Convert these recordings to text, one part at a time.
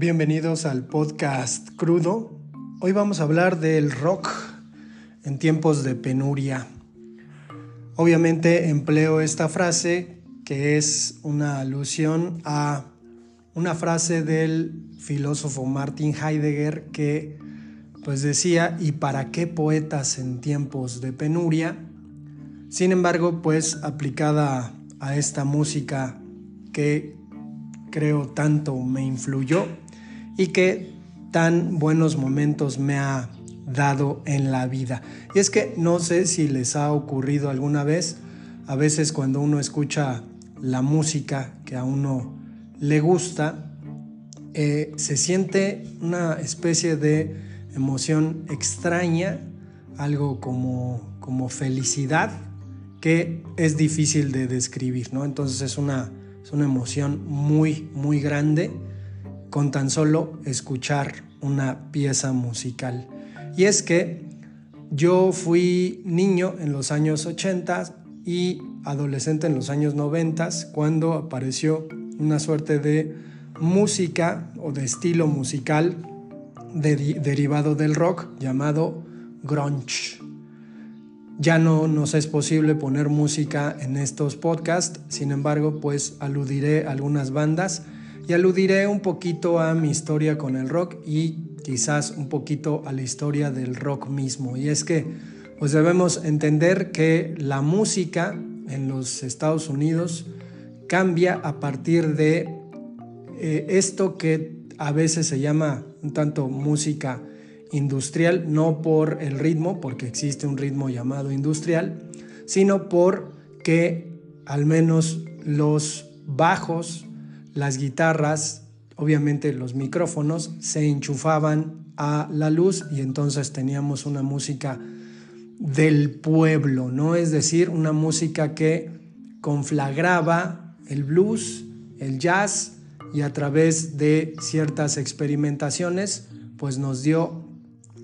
Bienvenidos al podcast crudo. Hoy vamos a hablar del rock en tiempos de penuria. Obviamente empleo esta frase que es una alusión a una frase del filósofo Martin Heidegger que pues decía, ¿y para qué poetas en tiempos de penuria? Sin embargo, pues aplicada a esta música que creo tanto me influyó y que tan buenos momentos me ha dado en la vida. Y es que no sé si les ha ocurrido alguna vez, a veces cuando uno escucha la música que a uno le gusta, eh, se siente una especie de emoción extraña, algo como, como felicidad, que es difícil de describir, ¿no? Entonces es una, es una emoción muy, muy grande con tan solo escuchar una pieza musical. Y es que yo fui niño en los años 80 y adolescente en los años 90 cuando apareció una suerte de música o de estilo musical derivado del rock llamado grunge. Ya no nos es posible poner música en estos podcasts, sin embargo, pues aludiré a algunas bandas y aludiré un poquito a mi historia con el rock y quizás un poquito a la historia del rock mismo. Y es que pues debemos entender que la música en los Estados Unidos cambia a partir de eh, esto que a veces se llama un tanto música industrial, no por el ritmo, porque existe un ritmo llamado industrial, sino por que al menos los bajos, las guitarras, obviamente los micrófonos, se enchufaban a la luz y entonces teníamos una música del pueblo, ¿no? Es decir, una música que conflagraba el blues, el jazz y a través de ciertas experimentaciones, pues nos dio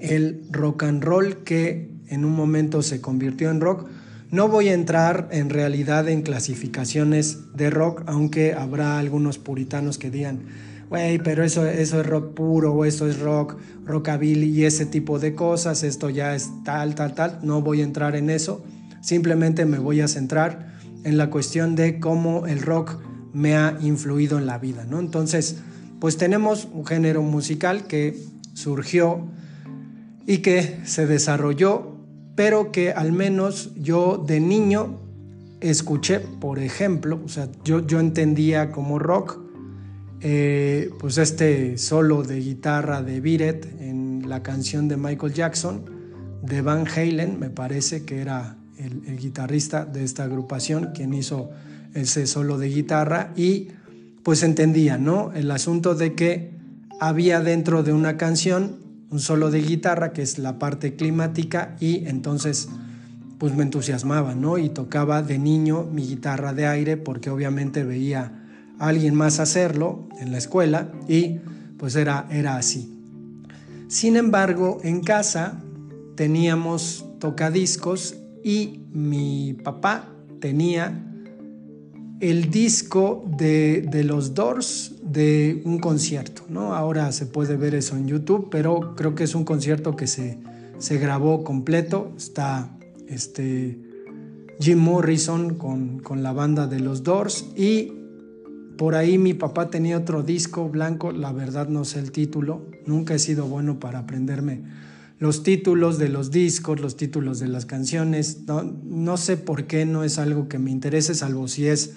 el rock and roll que en un momento se convirtió en rock. No voy a entrar en realidad en clasificaciones de rock, aunque habrá algunos puritanos que digan, güey, pero eso, eso es rock puro, o esto es rock, rockabilly y ese tipo de cosas, esto ya es tal, tal, tal. No voy a entrar en eso, simplemente me voy a centrar en la cuestión de cómo el rock me ha influido en la vida, ¿no? Entonces, pues tenemos un género musical que surgió y que se desarrolló, pero que al menos yo de niño escuché, por ejemplo, o sea, yo, yo entendía como rock, eh, pues este solo de guitarra de Biret en la canción de Michael Jackson, de Van Halen, me parece que era el, el guitarrista de esta agrupación, quien hizo ese solo de guitarra y pues entendía, ¿no? El asunto de que había dentro de una canción un solo de guitarra, que es la parte climática, y entonces pues me entusiasmaba, ¿no? Y tocaba de niño mi guitarra de aire porque obviamente veía a alguien más hacerlo en la escuela y pues era, era así. Sin embargo, en casa teníamos tocadiscos y mi papá tenía el disco de, los Doors de un concierto, ¿no? Ahora se puede ver eso en YouTube, pero creo que es un concierto que se, se grabó completo. Está este, Jim Morrison con, con la banda de los Doors y por ahí mi papá tenía otro disco blanco, la verdad no sé el título, nunca he sido bueno para aprenderme los títulos de los discos, los títulos de las canciones, no, no sé por qué no es algo que me interese, salvo si es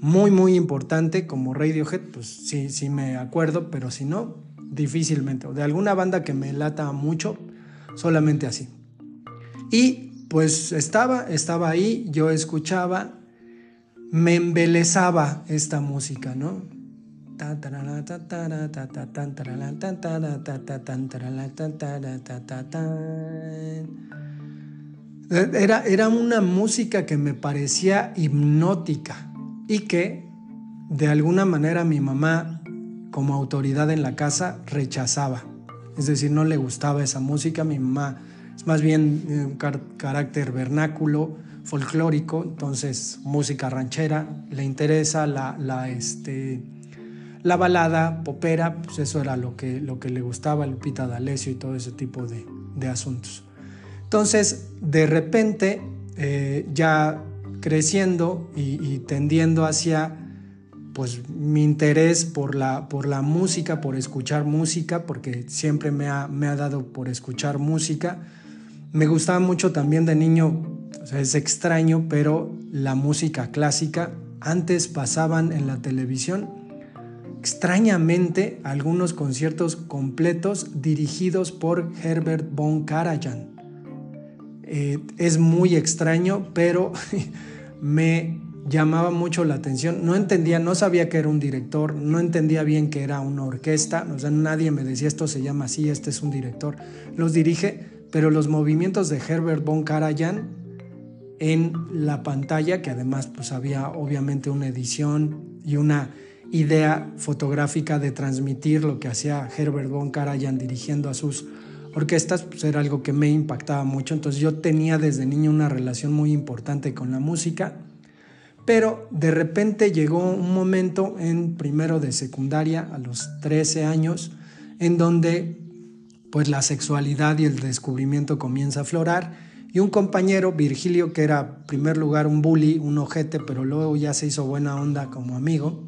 muy, muy importante como Radiohead, pues sí, sí me acuerdo, pero si no, difícilmente. O de alguna banda que me lata mucho, solamente así. Y pues estaba, estaba ahí, yo escuchaba, me embelezaba esta música, ¿no? Era, era una música que me parecía hipnótica y que de alguna manera mi mamá como autoridad en la casa rechazaba. Es decir, no le gustaba esa música, mi mamá es más bien eh, un carácter vernáculo, folclórico, entonces música ranchera, le interesa la, la, este, la balada popera, pues eso era lo que, lo que le gustaba Lupita D'Alessio y todo ese tipo de, asuntos. Entonces, de repente, eh, ya creciendo y, tendiendo hacia pues mi interés por la, por la música, por escuchar música, porque siempre me ha, me ha dado por escuchar música. Me gustaba mucho también de niño, o sea, es extraño, pero la música clásica antes pasaban en la televisión extrañamente algunos conciertos completos dirigidos por Herbert von Karajan. Eh, es muy extraño, pero me llamaba mucho la atención. No entendía, no sabía que era un director, no entendía bien que era una orquesta, o sea, nadie me decía esto se llama así, este es un director. Los dirige, pero los movimientos de Herbert von Karajan en la pantalla, que además pues había obviamente una edición y una idea fotográfica de transmitir lo que hacía Herbert von Karajan dirigiendo a sus orquestas, pues era algo que me impactaba mucho. Entonces yo tenía desde niño una relación muy importante con la música, pero de repente llegó un momento en primero de secundaria, a los 13 años, en donde pues la sexualidad y el descubrimiento comienza a aflorar y un compañero, Virgilio, que era en primer lugar un bully, un ojete, pero luego ya se hizo buena onda como amigo,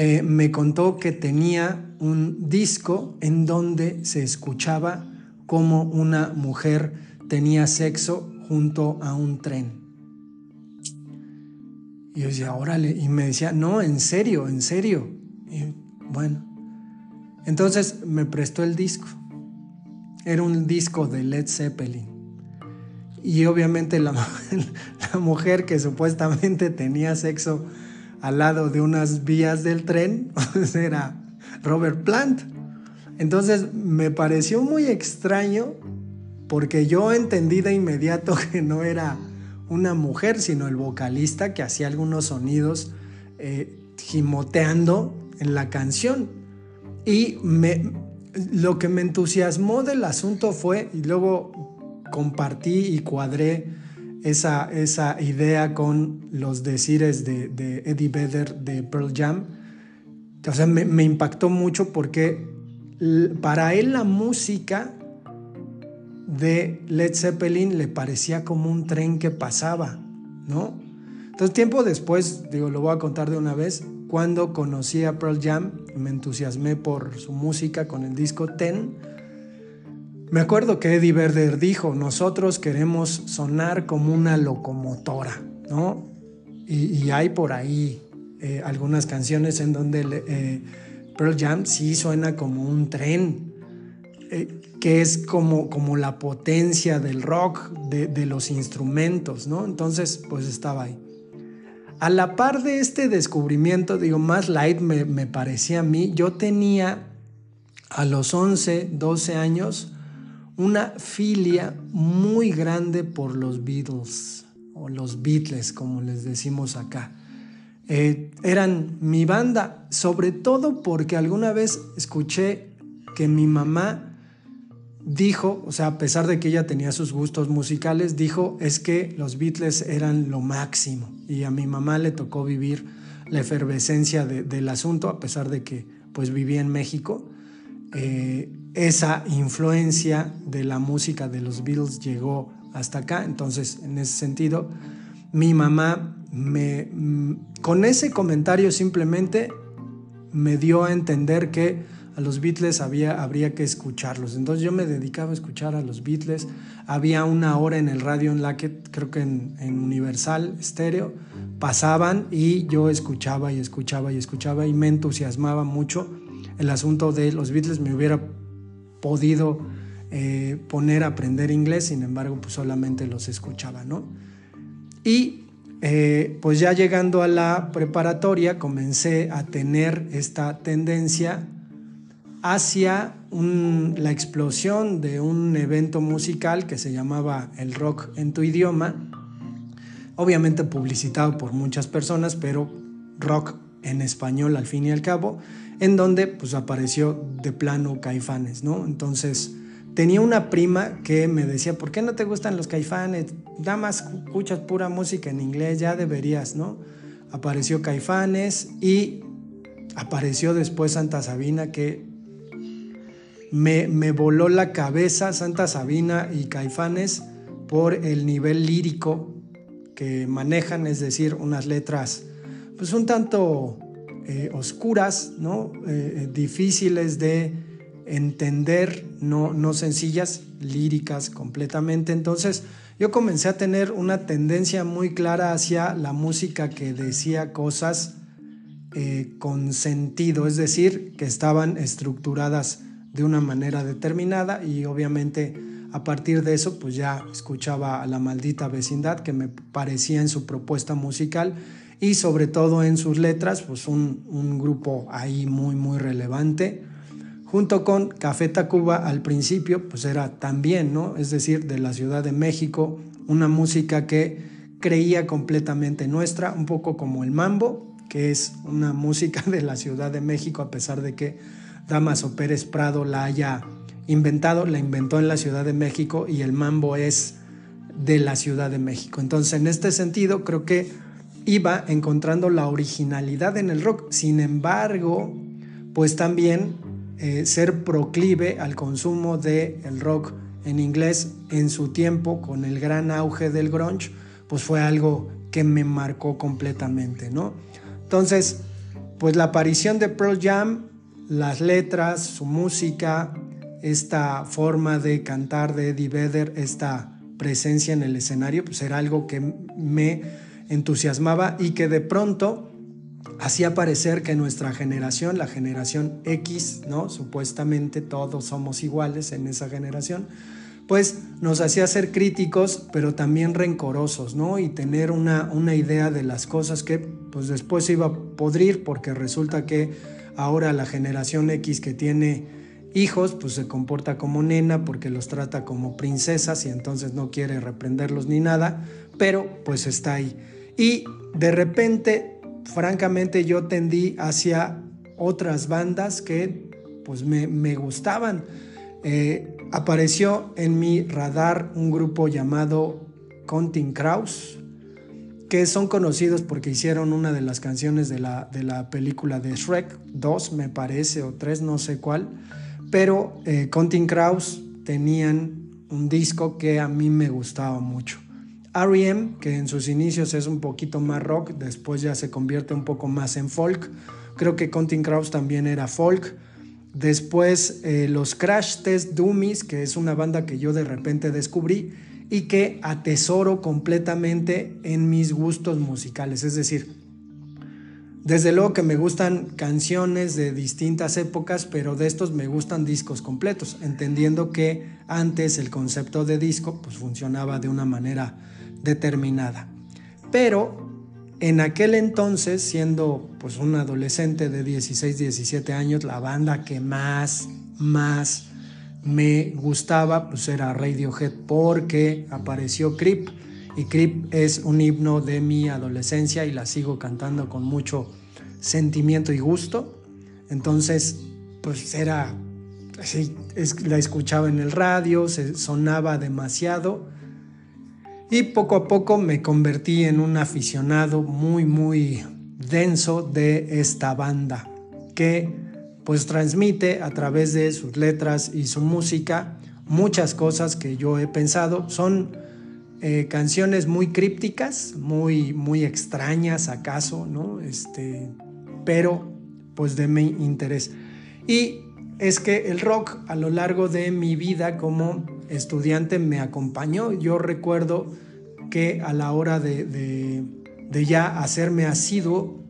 eh, me contó que tenía un disco en donde se escuchaba como una mujer tenía sexo junto a un tren. Y yo decía, órale, y me decía, no, en serio, en serio. Y bueno, entonces me prestó el disco. Era un disco de Led Zeppelin. Y obviamente la mujer que supuestamente tenía sexo al lado de unas vías del tren, era Robert Plant. Entonces me pareció muy extraño porque yo entendí de inmediato que no era una mujer, sino el vocalista que hacía algunos sonidos eh, gimoteando en la canción. Y me, lo que me entusiasmó del asunto fue, y luego compartí y cuadré esa, esa idea con los decires de, Eddie Vedder de Pearl Jam. O sea, me, impactó mucho porque para él la música de Led Zeppelin le parecía como un tren que pasaba, ¿no? Entonces, tiempo después, digo, lo voy a contar de una vez, cuando conocí a Pearl Jam, me entusiasmé por su música con el disco Ten me acuerdo que Eddie Vedder dijo, nosotros queremos sonar como una locomotora, ¿no? Y, hay por ahí eh, algunas canciones en donde eh, Pearl Jam sí suena como un tren, eh, que es como, como la potencia del rock, de, los instrumentos, ¿no? Entonces, pues estaba ahí. A la par de este descubrimiento, digo, más light me, me parecía a mí, yo tenía a los 11, 12 años, una filia muy grande por los Beatles o los Beatles, como les decimos acá. Eh, eran mi banda, sobre todo porque alguna vez escuché que mi mamá dijo, o sea, a pesar de que ella tenía sus gustos musicales, dijo es que los Beatles eran lo máximo y a mi mamá le tocó vivir la efervescencia del asunto, a pesar de que pues vivía en México. Eh, esa influencia de la música de los Beatles llegó hasta acá. Entonces, en ese sentido, mi mamá me, mm, con ese comentario simplemente me dio a entender que a los Beatles había, habría que escucharlos. Entonces yo me dedicaba a escuchar a los Beatles. Había una hora en el radio en la que creo que en, en Universal Stereo pasaban y yo escuchaba y escuchaba y escuchaba y me entusiasmaba mucho el asunto de los Beatles. Me hubiera podido eh, poner a aprender inglés, sin embargo, pues solamente los escuchaba, ¿no? Y eh, pues ya llegando a la preparatoria comencé a tener esta tendencia hacia la explosión de un evento musical que se llamaba el rock en tu idioma, obviamente publicitado por muchas personas, pero rock en español al fin y al cabo, en donde pues apareció de plano Caifanes, ¿no? Entonces tenía una prima que me decía, ¿por qué no te gustan los Caifanes? Nada más escuchas pura música en inglés, ya deberías, ¿no? Apareció Caifanes y apareció después Santa Sabina que me, me voló la cabeza Santa Sabina y Caifanes por el nivel lírico que manejan, es decir, unas letras pues un tanto eh, oscuras, ¿no? Eh, eh, difíciles de entender, no, no sencillas, líricas completamente. Entonces yo comencé a tener una tendencia muy clara hacia la música que decía cosas con sentido, es decir, que estaban estructuradas de una manera determinada y obviamente a partir de eso pues ya escuchaba a la maldita vecindad que me parecía en su propuesta musical y sobre todo en sus letras, pues un, grupo ahí muy, muy relevante. Junto con Café Tacuba al principio, pues era también, ¿no? Es decir, de la Ciudad de México, una música que creía completamente nuestra, un poco como el mambo, que es una música de la Ciudad de México, a pesar de que Damaso Pérez Prado la haya inventado, la inventó en la Ciudad de México y el mambo es de la Ciudad de México. Entonces, en este sentido, creo que iba encontrando la originalidad en el rock. Sin embargo, pues también eh, ser proclive al consumo del el rock en inglés en su tiempo con el gran auge del grunge, pues fue algo que me marcó completamente, ¿no? Entonces, pues la aparición de Pearl Jam, las letras, su música, esta forma de cantar de Eddie Vedder, esta presencia en el escenario, pues era algo que me entusiasmaba y que de pronto hacía parecer que nuestra generación, la generación X, ¿no? Supuestamente todos somos iguales en esa generación, pues nos hacía ser críticos, pero también rencorosos, ¿no? Y tener una, una idea de las cosas que pues después se iba a podrir porque resulta que ahora la generación X que tiene hijos, pues se comporta como nena porque los trata como princesas y entonces no quiere reprenderlos ni nada, pero pues está ahí. Y de repente, francamente, yo tendí hacia otras bandas que pues me, gustaban. Eh, apareció en mi radar un grupo llamado Counting Crows, que son conocidos porque hicieron una de las canciones de la, de la película de Shrek, dos me parece, o tres, no sé cuál, pero eh, Counting tenían un disco que a mí me gustaba mucho. REM, que en sus inicios es un poquito más rock, después ya se convierte un poco más en folk. Creo que Counting Crows también era folk. Después eh, los Crash Test Dummies, que es una banda que yo de repente descubrí y que atesoro completamente en mis gustos musicales. Es decir, desde luego que me gustan canciones de distintas épocas, pero de estos me gustan discos completos, entendiendo que antes el concepto de disco pues funcionaba de una manera determinada. Pero en aquel entonces, siendo pues un adolescente de 16, 17 años, la banda que más, más me gustaba pues era Radiohead porque apareció Creep y Creep es un himno de mi adolescencia y la sigo cantando con mucho sentimiento y gusto. Entonces, pues era así, la escuchaba en el radio, se sonaba demasiado y poco a poco me convertí en un aficionado muy, muy denso de esta banda que pues transmite a través de sus letras y su música muchas cosas que yo he pensado. Son eh, canciones muy crípticas, muy, muy extrañas acaso, ¿no? Este, pero pues de mi interés. Y es que el rock a lo largo de mi vida como estudiante me acompañó. Yo recuerdo que a la hora de, ya hacerme asiduo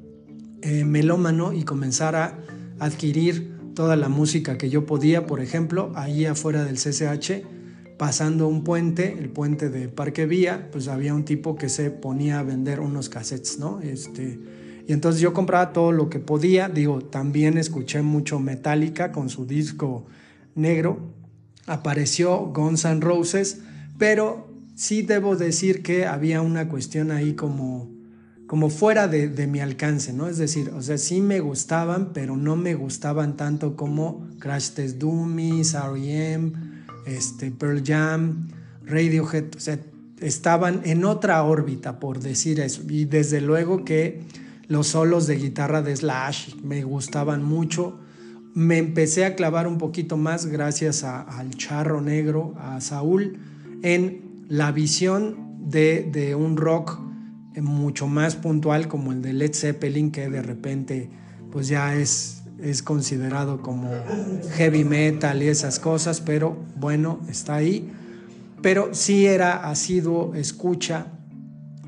eh, melómano y comenzar a adquirir toda la música que yo podía, por ejemplo, ahí afuera del CCH, pasando un puente, el puente de Parque Vía, pues había un tipo que se ponía a vender unos cassettes, ¿no? Este, y entonces yo compraba todo lo que podía, digo, también escuché mucho Metallica con su disco negro, apareció Guns N' Roses, pero sí debo decir que había una cuestión ahí como, como fuera de, mi alcance, ¿no? Es decir, o sea, sí me gustaban, pero no me gustaban tanto como Crash Test Dummies, R.E.M., este, Pearl Jam, Radiohead, o sea, estaban en otra órbita, por decir eso. Y desde luego que los solos de guitarra de Slash me gustaban mucho. Me empecé a clavar un poquito más gracias al charro negro, a Saúl, en la visión de, de un rock mucho más puntual como el de Led Zeppelin, que de repente pues ya es, es considerado como heavy metal y esas cosas, pero bueno, está ahí. Pero sí era asiduo escucha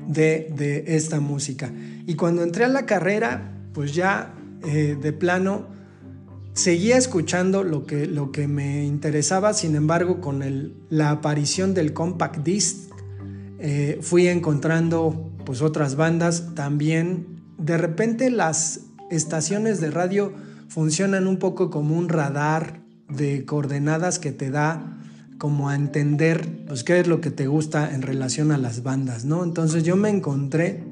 de, de esta música. Y cuando entré a la carrera, pues ya eh, de plano seguía escuchando lo que, lo que me interesaba, sin embargo, con la aparición del compact disc, eh, fui encontrando pues otras bandas también. De repente las estaciones de radio funcionan un poco como un radar de coordenadas que te da como a entender pues qué es lo que te gusta en relación a las bandas, ¿no? Entonces yo me encontré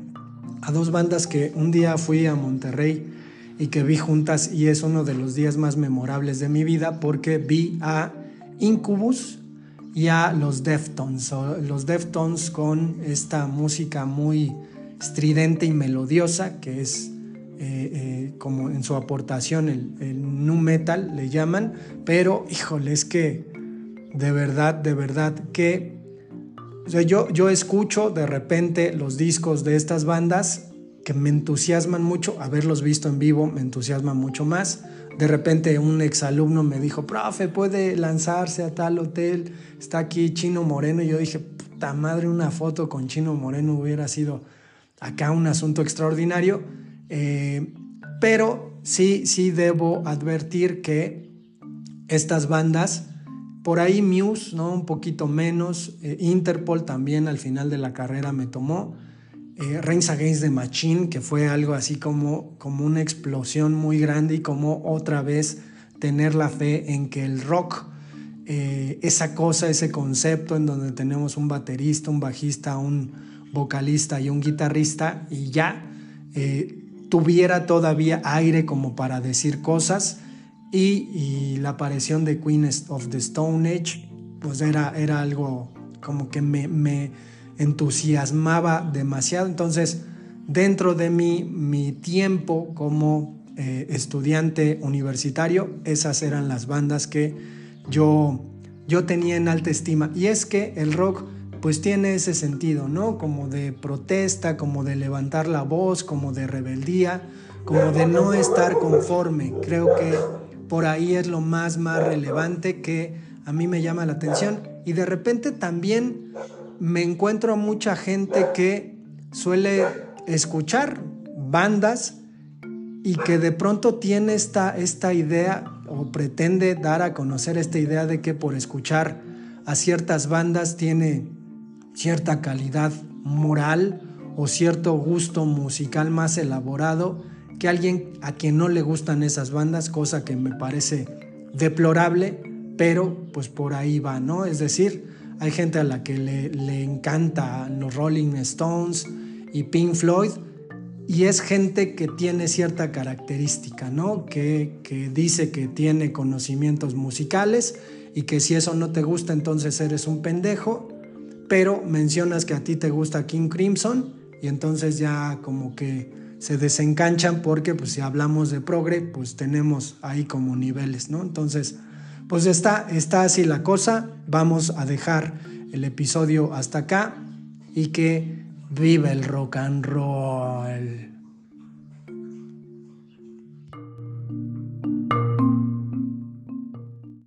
a dos bandas que un día fui a Monterrey y que vi juntas y es uno de los días más memorables de mi vida porque vi a Incubus y a los Deftones, los Deftones con esta música muy estridente y melodiosa que es eh, eh, como en su aportación el, nu metal le llaman, pero híjole, es que de verdad, de verdad que yo, yo escucho de repente los discos de estas bandas que me entusiasman mucho, haberlos visto en vivo me entusiasma mucho más. De repente un exalumno me dijo, profe, puede lanzarse a tal hotel, está aquí Chino Moreno. Y yo dije, puta madre, una foto con Chino Moreno hubiera sido acá un asunto extraordinario. Eh, pero sí, sí debo advertir que estas bandas, por ahí Muse, ¿no? Un poquito menos, eh, Interpol también al final de la carrera me tomó, eh, Reigns Against the Machine, que fue algo así como, como una explosión muy grande y como otra vez tener la fe en que el rock, esa cosa, ese concepto en donde tenemos un baterista, un bajista, un vocalista y un guitarrista y ya, tuviera todavía aire como para decir cosas y, la aparición de Queen of the Stone Age pues era, era algo como que me, entusiasmaba demasiado. Entonces, dentro de mi, tiempo como eh, estudiante universitario, esas eran las bandas que yo, yo tenía en alta estima. Y es que el rock pues tiene ese sentido, ¿no? Como de protesta, como de levantar la voz, como de rebeldía, como de no estar conforme. Creo que por ahí es lo más, más relevante que a mí me llama la atención. Y de repente también me encuentro mucha gente que suele escuchar bandas y que de pronto tiene esta, esta idea o pretende dar a conocer esta idea de que por escuchar a ciertas bandas tiene cierta calidad moral o cierto gusto musical más elaborado que alguien a quien no le gustan esas bandas, cosa que me parece deplorable, pero pues por ahí va, ¿no? Es decir, hay gente a la que le, le encanta los Rolling Stones y Pink Floyd, y es gente que tiene cierta característica, ¿no? Que, que, dice que tiene conocimientos musicales y que si eso no te gusta entonces eres un pendejo pero mencionas que a ti te gusta King Crimson y entonces ya como que se desencanchan porque pues si hablamos de progre pues tenemos ahí como niveles, ¿no? Entonces pues está, está así la cosa, vamos a dejar el episodio hasta acá y que viva el rock and roll.